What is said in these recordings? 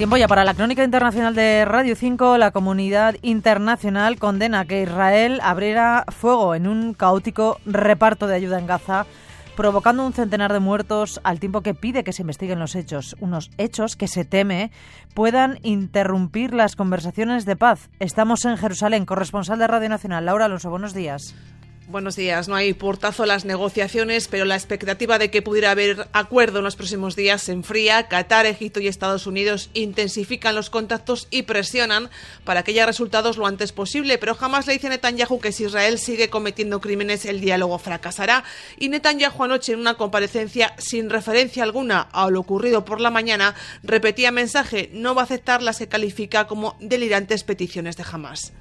Tiempo ya para la crónica internacional de Radio 5. La comunidad internacional condena que Israel abriera fuego en un caótico reparto de ayuda en Gaza, provocando un centenar de muertos al tiempo que pide que se investiguen los hechos. Unos hechos que se teme puedan interrumpir las conversaciones de paz. Estamos en Jerusalén. Corresponsal de Radio Nacional, Laura Alonso, buenos días. Buenos días. No hay portazo a las negociaciones, pero la expectativa de que pudiera haber acuerdo en los próximos días se enfría. Qatar, Egipto y Estados Unidos intensifican los contactos y presionan para que haya resultados lo antes posible, pero jamás le dice Netanyahu que si Israel sigue cometiendo crímenes el diálogo fracasará. Y Netanyahu anoche en una comparecencia sin referencia alguna a lo ocurrido por la mañana repetía mensaje no va a aceptar las que califica como delirantes peticiones de Hamas.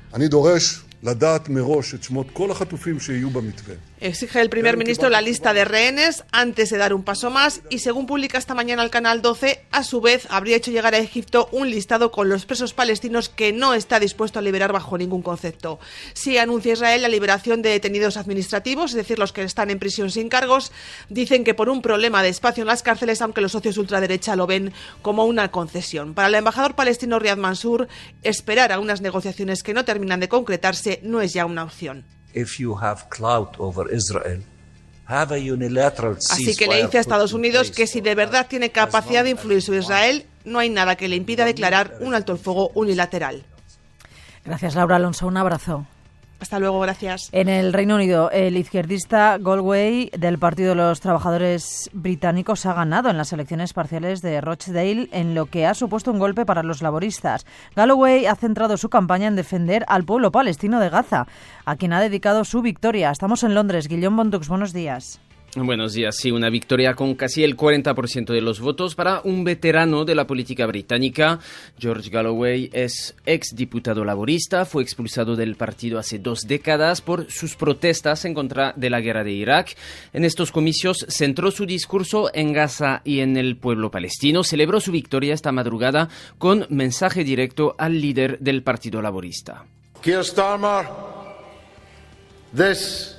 Exige el primer ministro la lista de rehenes antes de dar un paso más y según publica esta mañana el Canal 12, a su vez habría hecho llegar a Egipto un listado con los presos palestinos que no está dispuesto a liberar bajo ningún concepto. Si anuncia Israel la liberación de detenidos administrativos, es decir, los que están en prisión sin cargos, dicen que por un problema de espacio en las cárceles, aunque los socios ultraderecha lo ven como una concesión. Para el embajador palestino Riyad Mansour, esperar a unas negociaciones que no terminan de concretarse no es ya una opción. Así que le dice a Estados Unidos que si de verdad tiene capacidad de influir sobre Israel, no hay nada que le impida declarar un alto el fuego unilateral. Gracias, Laura Alonso. Un abrazo. Hasta luego, gracias. En el Reino Unido, el izquierdista Galway del Partido de los Trabajadores Británicos ha ganado en las elecciones parciales de Rochdale en lo que ha supuesto un golpe para los laboristas. Galloway ha centrado su campaña en defender al pueblo palestino de Gaza, a quien ha dedicado su victoria. Estamos en Londres. Guillaume Bondux, buenos días. Buenos días. Sí, una victoria con casi el 40% de los votos para un veterano de la política británica. George Galloway es ex diputado laborista, fue expulsado del partido hace dos décadas por sus protestas en contra de la guerra de Irak. En estos comicios centró su discurso en Gaza y en el pueblo palestino. Celebró su victoria esta madrugada con mensaje directo al líder del partido laborista. Keir Starmer, this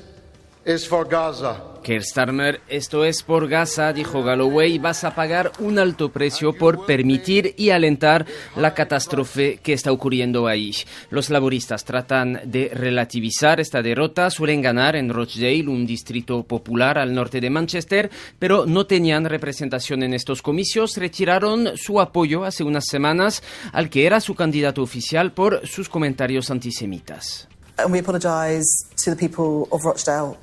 is for Gaza. Keir Starmer, esto es por Gaza, dijo Galloway, vas a pagar un alto precio por permitir y alentar la catástrofe que está ocurriendo ahí. Los laboristas tratan de relativizar esta derrota, suelen ganar en Rochdale, un distrito popular al norte de Manchester, pero no tenían representación en estos comicios, retiraron su apoyo hace unas semanas al que era su candidato oficial por sus comentarios antisemitas.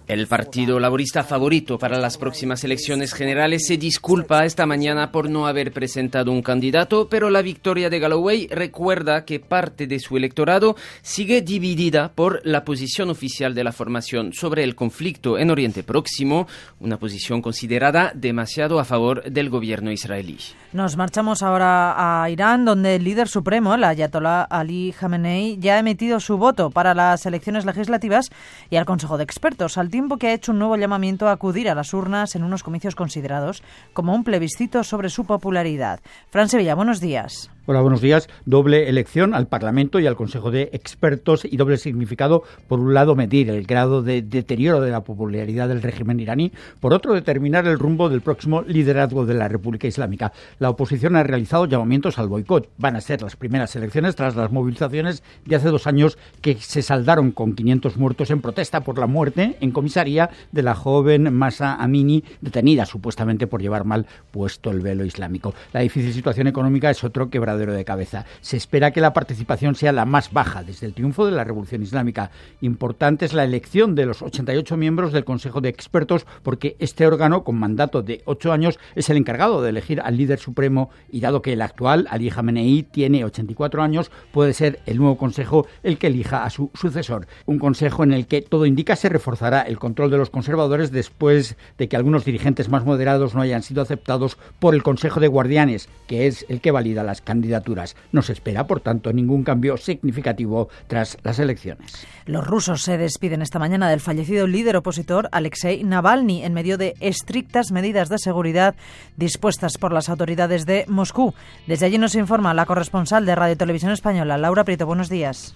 El partido laborista favorito para las próximas elecciones generales se disculpa esta mañana por no haber presentado un candidato, pero la victoria de Galloway recuerda que parte de su electorado sigue dividida por la posición oficial de la formación sobre el conflicto en Oriente Próximo, una posición considerada demasiado a favor del gobierno israelí. Nos marchamos ahora a Irán, donde el líder supremo, el Ayatollah Ali Khamenei, ya ha emitido su voto para las elecciones legislativas y al Consejo de Expertos, al tiempo que ha hecho un nuevo llamamiento a acudir a las urnas en unos comicios considerados como un plebiscito sobre su popularidad. Fran Sevilla, buenos días. Hola, buenos días. Doble elección al Parlamento y al Consejo de Expertos y doble significado. Por un lado, medir el grado de deterioro de la popularidad del régimen iraní. Por otro, determinar el rumbo del próximo liderazgo de la República Islámica. La oposición ha realizado llamamientos al boicot. Van a ser las primeras elecciones tras las movilizaciones de hace dos años que se saldaron con 500 muertos en protesta por la muerte en comisaría de la joven Masa Amini, detenida supuestamente por llevar mal puesto el velo islámico. La difícil situación económica es otro quebradero de cabeza. Se espera que la participación sea la más baja desde el triunfo de la Revolución Islámica. Importante es la elección de los 88 miembros del Consejo de Expertos porque este órgano, con mandato de ocho años, es el encargado de elegir al líder supremo y dado que el actual, Ali Khamenei, tiene 84 años, puede ser el nuevo Consejo el que elija a su sucesor. Un Consejo en el que todo indica se reforzará el control de los conservadores después de que algunos dirigentes más moderados no hayan sido aceptados por el Consejo de Guardianes, que es el que valida las candidaturas no se espera, por tanto, ningún cambio significativo tras las elecciones. Los rusos se despiden esta mañana del fallecido líder opositor Alexei Navalny en medio de estrictas medidas de seguridad dispuestas por las autoridades de Moscú. Desde allí nos informa la corresponsal de Radio Televisión Española, Laura Prieto. Buenos días.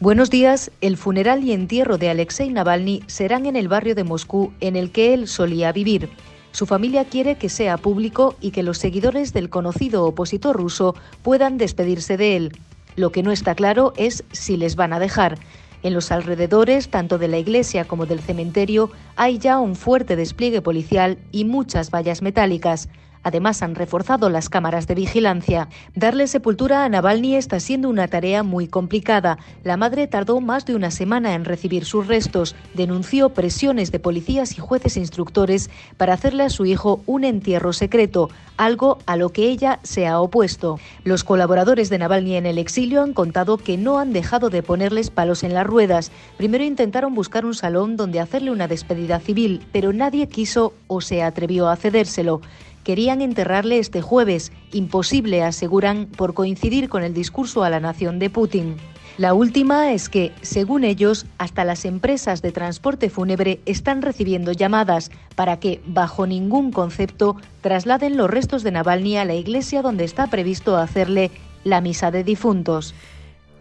Buenos días. El funeral y entierro de Alexei Navalny serán en el barrio de Moscú en el que él solía vivir. Su familia quiere que sea público y que los seguidores del conocido opositor ruso puedan despedirse de él. Lo que no está claro es si les van a dejar. En los alrededores, tanto de la iglesia como del cementerio, hay ya un fuerte despliegue policial y muchas vallas metálicas. Además, han reforzado las cámaras de vigilancia. Darle sepultura a Navalny está siendo una tarea muy complicada. La madre tardó más de una semana en recibir sus restos. Denunció presiones de policías y jueces instructores para hacerle a su hijo un entierro secreto, algo a lo que ella se ha opuesto. Los colaboradores de Navalny en el exilio han contado que no han dejado de ponerles palos en las ruedas. Primero intentaron buscar un salón donde hacerle una despedida civil, pero nadie quiso o se atrevió a cedérselo. Querían enterrarle este jueves, imposible, aseguran, por coincidir con el discurso a la nación de Putin. La última es que, según ellos, hasta las empresas de transporte fúnebre están recibiendo llamadas para que, bajo ningún concepto, trasladen los restos de Navalny a la iglesia donde está previsto hacerle la misa de difuntos.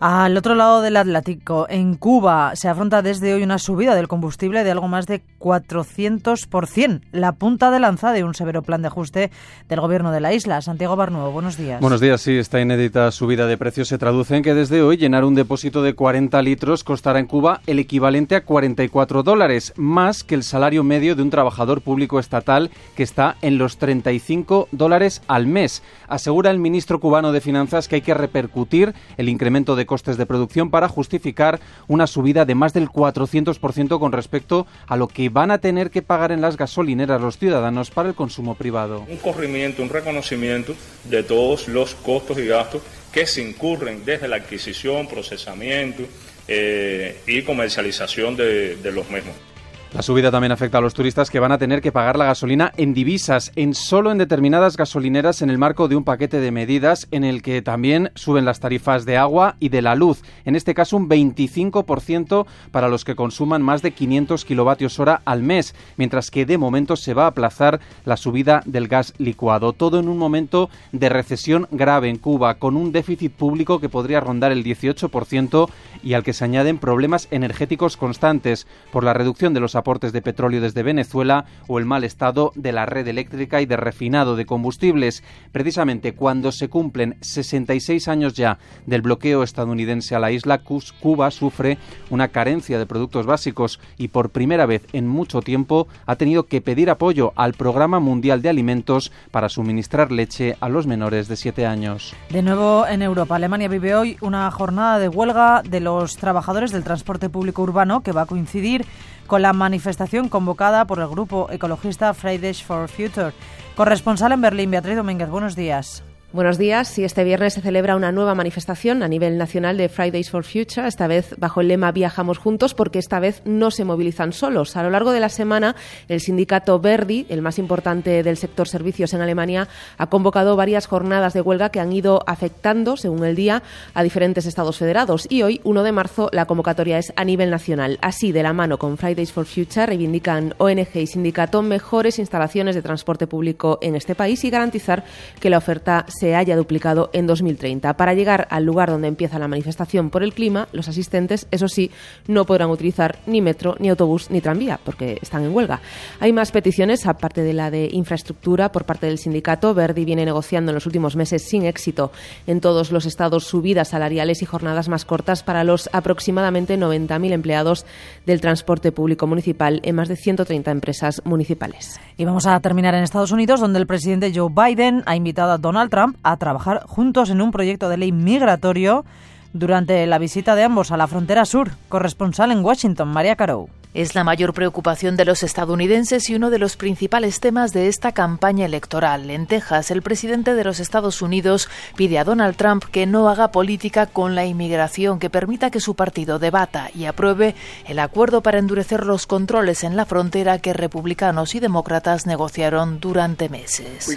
Al otro lado del Atlántico, en Cuba, se afronta desde hoy una subida del combustible de algo más de 400%, la punta de lanza de un severo plan de ajuste del gobierno de la isla. Santiago Barnuevo, buenos días. Buenos días, sí, esta inédita subida de precios se traduce en que desde hoy llenar un depósito de 40 litros costará en Cuba el equivalente a 44 dólares, más que el salario medio de un trabajador público estatal que está en los 35 dólares al mes. Asegura el ministro cubano de Finanzas que hay que repercutir el incremento de costes de producción para justificar una subida de más del 400% con respecto a lo que van a tener que pagar en las gasolineras los ciudadanos para el consumo privado. Un corrimiento, un reconocimiento de todos los costos y gastos que se incurren desde la adquisición, procesamiento eh, y comercialización de, de los mismos. La subida también afecta a los turistas que van a tener que pagar la gasolina en divisas, en solo en determinadas gasolineras en el marco de un paquete de medidas en el que también suben las tarifas de agua y de la luz. En este caso un 25% para los que consuman más de 500 kilovatios hora al mes, mientras que de momento se va a aplazar la subida del gas licuado. Todo en un momento de recesión grave en Cuba, con un déficit público que podría rondar el 18% y al que se añaden problemas energéticos constantes por la reducción de los aportes de petróleo desde Venezuela o el mal estado de la red eléctrica y de refinado de combustibles. Precisamente cuando se cumplen 66 años ya del bloqueo estadounidense a la isla, Cuba sufre una carencia de productos básicos y por primera vez en mucho tiempo ha tenido que pedir apoyo al Programa Mundial de Alimentos para suministrar leche a los menores de 7 años. De nuevo en Europa, Alemania vive hoy una jornada de huelga de los trabajadores del transporte público urbano que va a coincidir con la manifestación convocada por el grupo ecologista Fridays for Future. Corresponsal en Berlín, Beatriz Domínguez, buenos días. Buenos días. Sí, este viernes se celebra una nueva manifestación a nivel nacional de Fridays for Future, esta vez bajo el lema Viajamos juntos, porque esta vez no se movilizan solos. A lo largo de la semana, el sindicato Verdi, el más importante del sector servicios en Alemania, ha convocado varias jornadas de huelga que han ido afectando, según el día, a diferentes estados federados. Y hoy, 1 de marzo, la convocatoria es a nivel nacional. Así, de la mano con Fridays for Future, reivindican ONG y sindicato mejores instalaciones de transporte público en este país y garantizar que la oferta se se haya duplicado en 2030. Para llegar al lugar donde empieza la manifestación por el clima, los asistentes, eso sí, no podrán utilizar ni metro, ni autobús, ni tranvía, porque están en huelga. Hay más peticiones, aparte de la de infraestructura, por parte del sindicato. Verdi viene negociando en los últimos meses sin éxito en todos los estados subidas salariales y jornadas más cortas para los aproximadamente 90.000 empleados del transporte público municipal en más de 130 empresas municipales. Y vamos a terminar en Estados Unidos, donde el presidente Joe Biden ha invitado a Donald Trump a trabajar juntos en un proyecto de ley migratorio durante la visita de ambos a la frontera sur. Corresponsal en Washington, María Caro. Es la mayor preocupación de los estadounidenses y uno de los principales temas de esta campaña electoral. En Texas, el presidente de los Estados Unidos pide a Donald Trump que no haga política con la inmigración, que permita que su partido debata y apruebe el acuerdo para endurecer los controles en la frontera que republicanos y demócratas negociaron durante meses.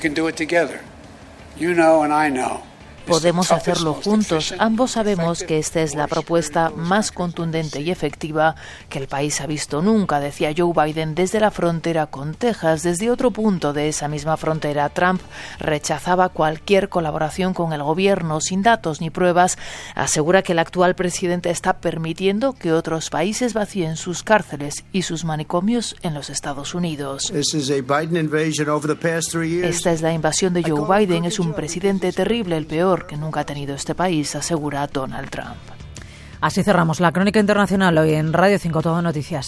You know and I know Podemos hacerlo juntos. Ambos sabemos que esta es la propuesta más contundente y efectiva que el país ha visto nunca, decía Joe Biden desde la frontera con Texas. Desde otro punto de esa misma frontera, Trump rechazaba cualquier colaboración con el gobierno sin datos ni pruebas. Asegura que el actual presidente está permitiendo que otros países vacíen sus cárceles y sus manicomios en los Estados Unidos. Esta es la invasión de Joe Biden. Es un presidente terrible, el peor que nunca ha tenido este país, asegura Donald Trump. Así cerramos la crónica internacional hoy en Radio 5 Todo Noticias.